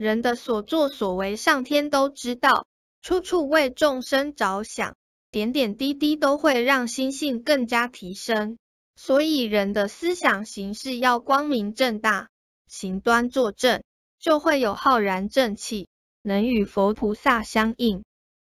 人的所作所为上天都知道处处为众生着想点点滴滴都会让心性更加提升。所以人的思想形式要光明正大行端坐正就会有浩然正气能与佛菩萨相应。